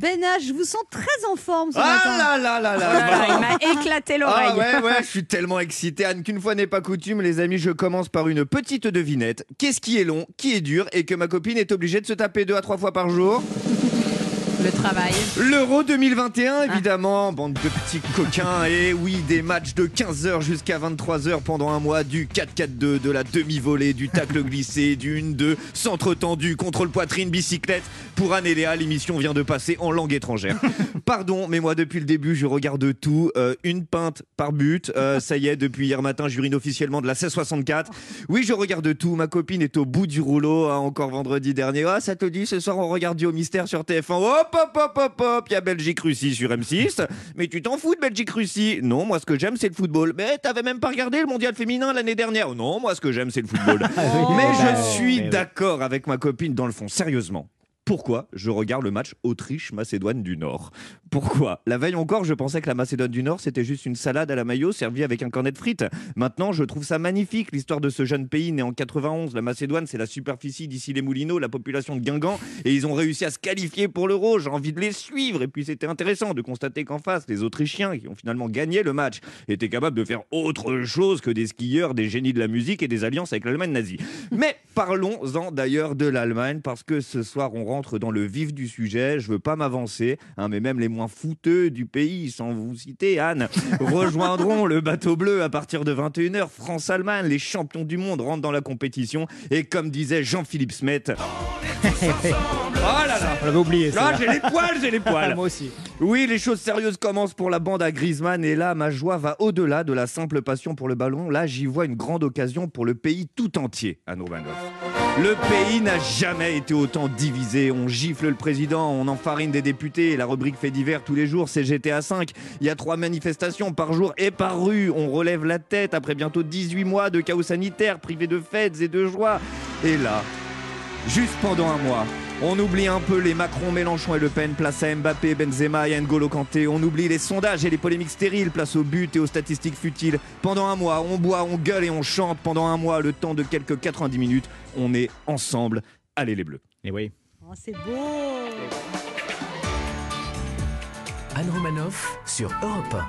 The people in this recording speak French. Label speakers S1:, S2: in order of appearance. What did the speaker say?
S1: Ben H, je vous sens très en forme ce
S2: Ah
S1: matin.
S2: là là là
S3: Oh
S2: là
S3: là là, il m'a éclaté l'oreille.
S2: Ah ouais, ouais, je suis tellement excité, Anne, qu'une fois n'est pas coutume, les amis, je commence par une petite devinette. Qu'est-ce qui est long, qui est dur et que ma copine est obligée de se taper deux à trois fois par jour?
S3: Le travail.
S2: L'Euro 2021, évidemment, bande de petits coquins. Et oui, des matchs de 15h jusqu'à 23h pendant un mois, du 4-4-2, de la demi-volée, du tacle glissé, du 1-2, centre tendu, contrôle poitrine, bicyclette. Pour Anne et Léa, l'émission vient de passer en langue étrangère. Pardon, mais moi, depuis le début, je regarde tout. euh, une pinte par but. Euh, ça y est, depuis hier matin, j'urine officiellement de la 1664. Oui, je regarde tout. Ma copine est au bout du rouleau, hein, encore vendredi dernier. Ah, ça te dit, ce soir, on regarde Duo Mystère sur TF1. Hop, hop, hop, hop, hop. Il y a Belgique-Russie sur M6. Mais tu t'en fous de Belgique-Russie Non, moi, ce que j'aime, c'est le football. Mais t'avais même pas regardé le mondial féminin l'année dernière Non, moi, ce que j'aime, c'est le football. Mais je suis d'accord avec ma copine dans le fond, sérieusement. Pourquoi je regarde le match Autriche-Macédoine du Nord? Pourquoi? La veille encore, je pensais que la Macédoine du Nord, c'était juste une salade à la maillot servie avec un cornet de frites. Maintenant, je trouve ça magnifique, l'histoire de ce jeune pays né en 91. La Macédoine, c'est la superficie d'ici les Moulineaux, la population de Guingamp, et ils ont réussi à se qualifier pour l'Euro. J'ai envie de les suivre. Et puis, c'était intéressant de constater qu'en face, les Autrichiens, qui ont finalement gagné le match, étaient capables de faire autre chose que des skieurs, des génies de la musique et des alliances avec l'Allemagne nazie. Mais parlons-en d'ailleurs de l'Allemagne, parce que ce soir, on rentre dans le vif du sujet. Je veux pas m'avancer, hein, mais même les moins fouteux du pays, sans vous citer, Anne, rejoindront le bateau bleu à partir de 21h. France-Allemagne, les champions du monde rentrent dans la compétition. Et comme disait Jean-Philippe Smet. Oh là là
S4: On l'avait oublié.
S2: Là, j'ai les poils, j'ai les poils.
S4: Moi aussi.
S2: Oui, les choses sérieuses commencent pour la bande à Griezmann et là, ma joie va au-delà de la simple passion pour le ballon. Là, j'y vois une grande occasion pour le pays tout entier, à Romanov. Le pays n'a jamais été autant divisé. On gifle le président, on enfarine des députés. La rubrique fait divers tous les jours, c'est GTA 5. Il y a trois manifestations par jour et par rue. On relève la tête après bientôt 18 mois de chaos sanitaire, privé de fêtes et de joie. Et là, Juste pendant un mois, on oublie un peu les Macron, Mélenchon et Le Pen, place à Mbappé, Benzema et N'Golo Kanté. On oublie les sondages et les polémiques stériles, place au but et aux statistiques futiles. Pendant un mois, on boit, on gueule et on chante. Pendant un mois, le temps de quelques 90 minutes, on est ensemble. Allez les Bleus.
S4: Et oui.
S1: Oh, c'est beau.
S5: Anne Romanoff sur Europe 1.